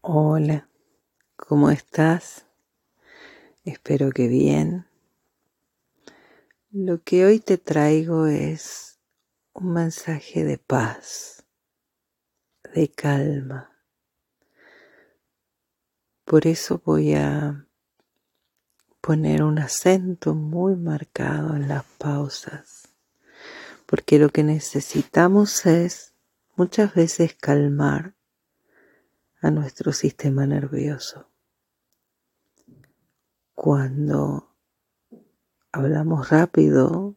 Hola, ¿cómo estás? Espero que bien. Lo que hoy te traigo es un mensaje de paz, de calma. Por eso voy a poner un acento muy marcado en las pausas, porque lo que necesitamos es muchas veces calmar a nuestro sistema nervioso. Cuando hablamos rápido,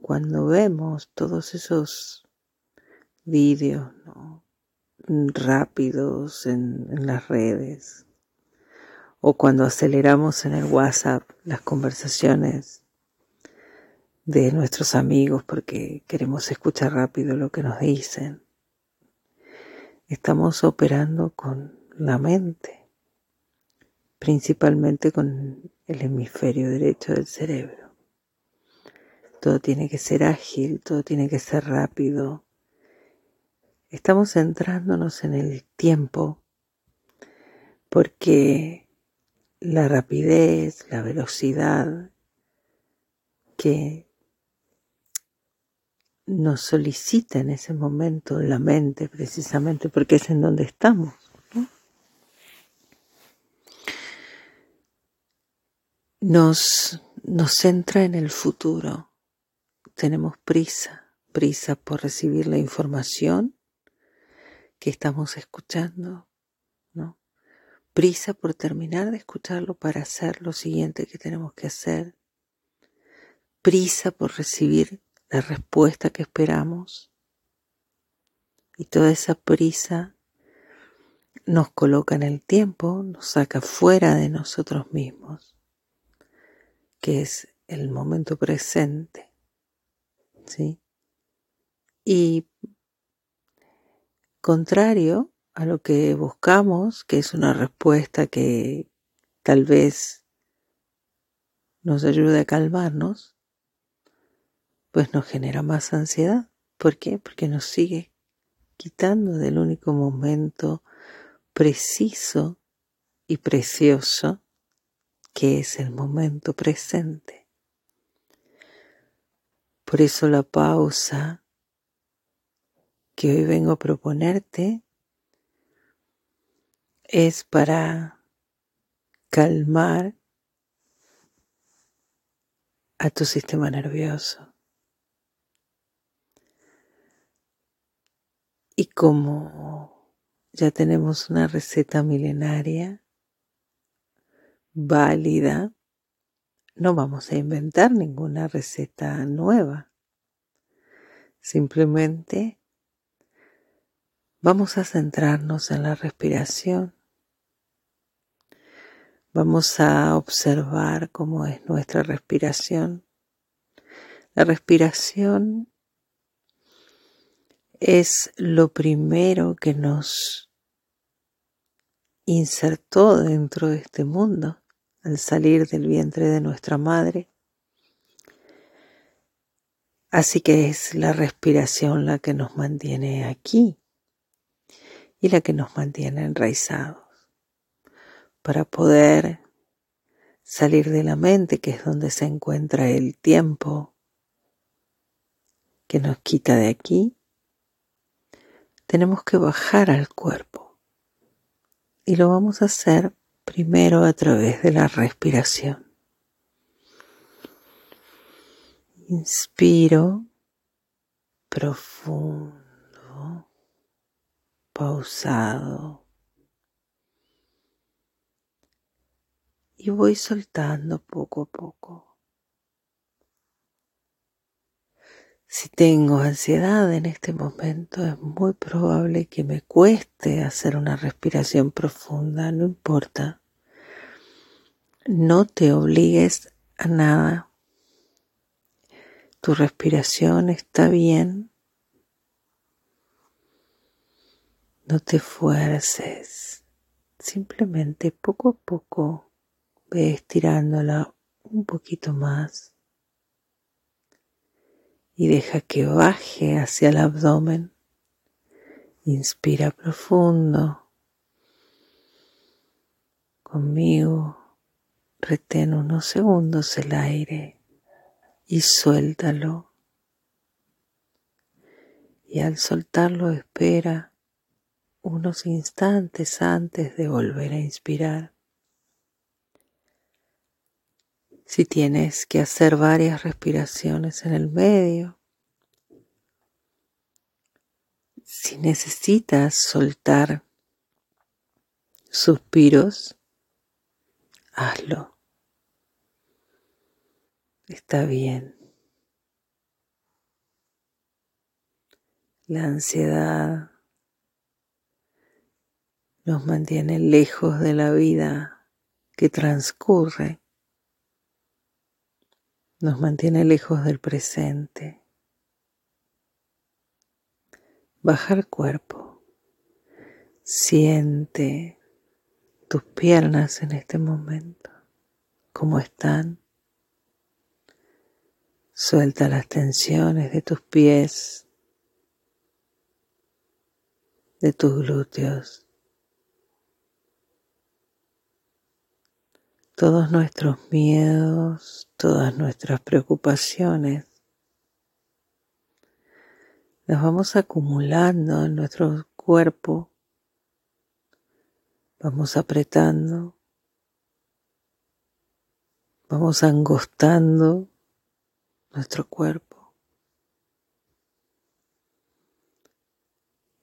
cuando vemos todos esos vídeos rápidos en, las redes, o cuando aceleramos en el WhatsApp las conversaciones de nuestros amigos porque queremos escuchar rápido lo que nos dicen, estamos operando con la mente, principalmente con el hemisferio derecho del cerebro. Todo tiene que ser ágil, todo tiene que ser rápido. Estamos centrándonos en el tiempo porque la rapidez, la velocidad que nos solicita en ese momento la mente precisamente porque es en donde estamos. Nos, nos centra en el futuro. Tenemos prisa, prisa por recibir la información que estamos escuchando, ¿no? Prisa por terminar de escucharlo para hacer lo siguiente que tenemos que hacer. Prisa por recibir la respuesta que esperamos. Y toda esa prisa nos coloca en el tiempo, nos saca fuera de nosotros mismos, que es el momento presente. ¿Sí? Y contrario a lo que buscamos, que es una respuesta que tal vez nos ayude a calmarnos, pues nos genera más ansiedad. ¿Por qué? Porque nos sigue quitando del único momento preciso y precioso que es el momento presente. Por eso la pausa que hoy vengo a proponerte es para calmar a tu sistema nervioso. Y como ya tenemos una receta milenaria, válida, no vamos a inventar ninguna receta nueva. Simplemente vamos a centrarnos en la respiración. Vamos a observar cómo es nuestra respiración. La respiración es lo primero que nos insertó dentro de este mundo al salir del vientre de nuestra madre. Así que es la respiración la que nos mantiene aquí y la que nos mantiene enraizados para poder salir de la mente, que es donde se encuentra el tiempo que nos quita de aquí tenemos que bajar al cuerpo. Y lo vamos a hacer primero a través de la respiración. Inspiro profundo, pausado. Y voy soltando poco a poco. Si tengo ansiedad en este momento, es muy probable que me cueste hacer una respiración profunda, no importa. No te obligues a nada. Tu respiración está bien. No te fuerces. Simplemente poco a poco ve estirándola un poquito más y deja que baje hacia el abdomen. Inspira profundo. conmigo. Retén unos segundos el aire y suéltalo. Y al soltarlo espera unos instantes antes de volver a inspirar. Si tienes que hacer varias respiraciones en el medio, si necesitas soltar suspiros, hazlo. Está bien. La ansiedad nos mantiene lejos de la vida que transcurre, nos mantiene lejos del presente. Baja el cuerpo, siente tus piernas en este momento, cómo están. Suelta las tensiones de tus pies, de tus glúteos. Todos nuestros miedos, todas nuestras preocupaciones, las vamos acumulando en nuestro cuerpo Vamos apretando, vamos angostando nuestro cuerpo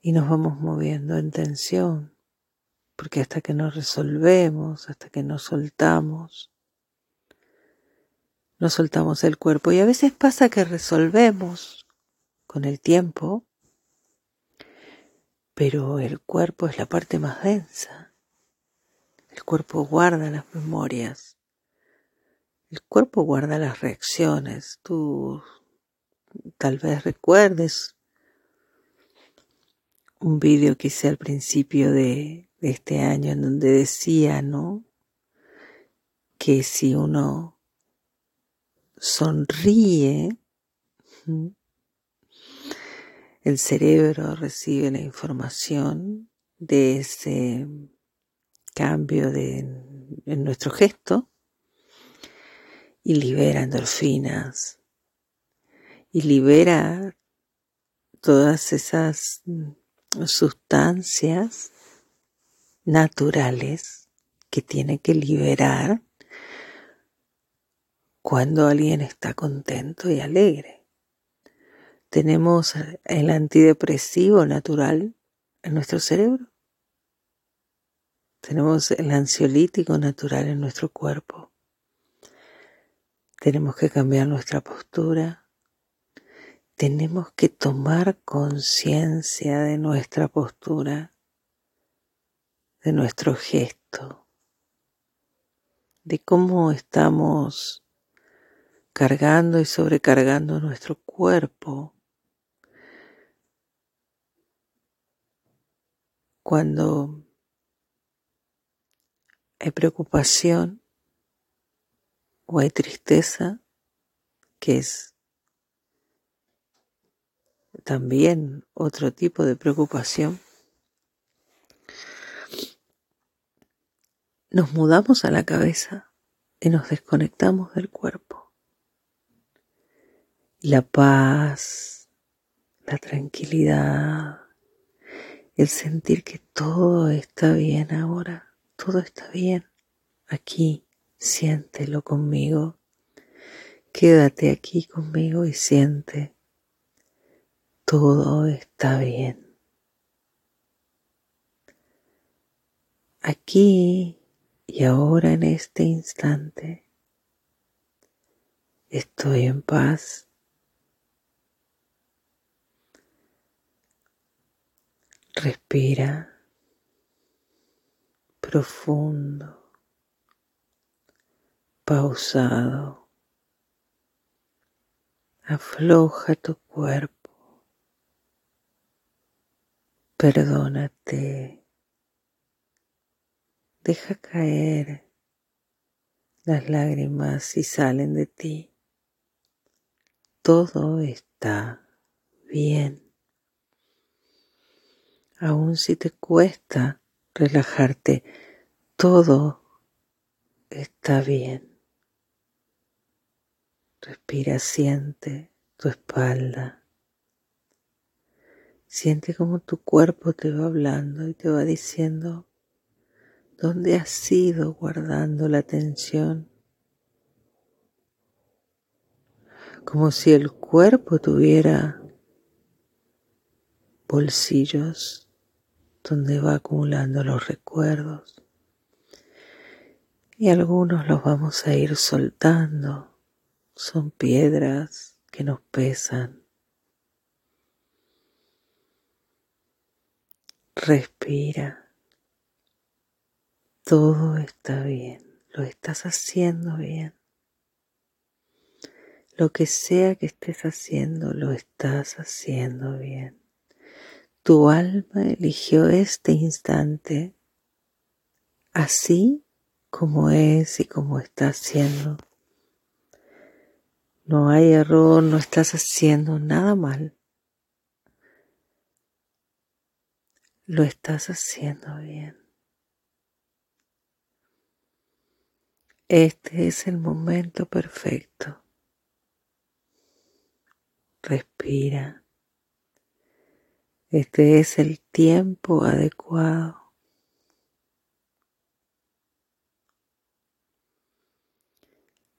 y nos vamos moviendo en tensión, porque hasta que nos resolvemos, hasta que nos soltamos, nos soltamos el cuerpo y a veces pasa que resolvemos con el tiempo, pero el cuerpo es la parte más densa. El cuerpo guarda las memorias. El cuerpo guarda las reacciones. Tú tal vez recuerdes un vídeo que hice al principio de, de este año en donde decía, ¿no? Que si uno sonríe, el cerebro recibe la información de ese cambio de, en nuestro gesto y libera endorfinas y libera todas esas sustancias naturales que tiene que liberar cuando alguien está contento y alegre. Tenemos el antidepresivo natural en nuestro cerebro tenemos el ansiolítico natural en nuestro cuerpo. Tenemos que cambiar nuestra postura. Tenemos que tomar conciencia de nuestra postura, de nuestro gesto, de cómo estamos cargando y sobrecargando nuestro cuerpo. Cuando hay preocupación o hay tristeza, que es también otro tipo de preocupación. Nos mudamos a la cabeza y nos desconectamos del cuerpo. La paz, la tranquilidad, el sentir que todo está bien ahora todo está bien. Aquí, siéntelo conmigo. Quédate aquí conmigo y siente. Todo está bien. Aquí y ahora en este instante estoy en paz. Respira profundo, pausado. Afloja tu cuerpo. Perdónate. Deja caer las lágrimas si salen de ti. Todo está bien. Aun si te cuesta relajarte, todo está bien. Respira, siente tu espalda. Siente como tu cuerpo te va hablando y te va diciendo dónde has ido guardando la tensión. Como si el cuerpo tuviera bolsillos donde va acumulando los recuerdos. Y algunos los vamos a ir soltando. Son piedras que nos pesan. Respira. Todo está bien. Lo estás haciendo bien. Lo que sea que estés haciendo, lo estás haciendo bien. Tu alma eligió este instante así como es y como está haciendo. No hay error, no estás haciendo nada mal. Lo estás haciendo bien. Este es el momento perfecto. Respira. Este es el tiempo adecuado.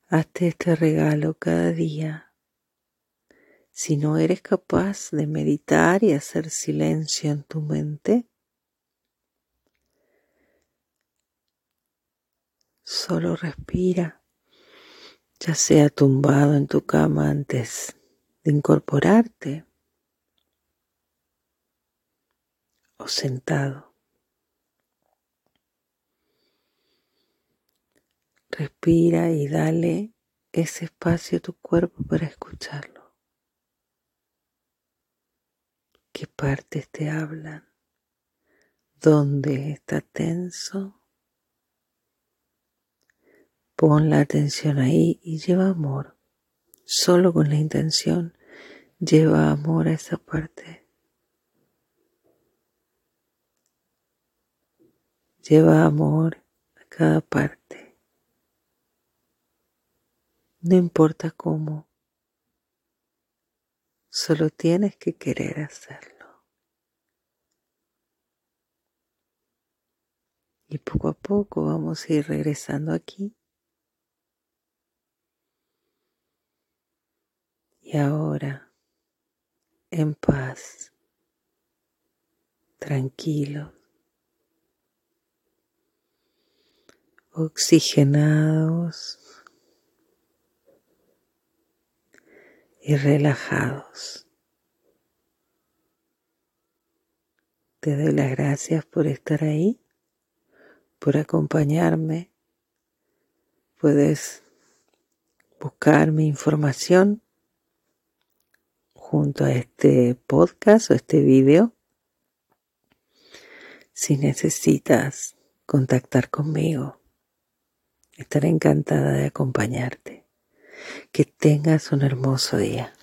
Hazte este regalo cada día. Si no eres capaz de meditar y hacer silencio en tu mente, solo respira, ya sea tumbado en tu cama antes de incorporarte o sentado. Respira y dale ese espacio a tu cuerpo para escucharlo. qué partes te hablan, dónde está tenso. Pon la atención ahí y lleva amor, solo con la intención, lleva amor a esa parte. Lleva amor a cada parte. No importa cómo, Solo tienes que querer hacerlo. Y poco a poco vamos a ir regresando aquí. Y ahora, en paz, tranquilo, oxigenados y relajados. Te doy las gracias por estar ahí, por acompañarme. Puedes buscar mi información junto a este podcast o este video si necesitas contactar conmigo. Estaré encantada de acompañarte. Que tengas un hermoso día.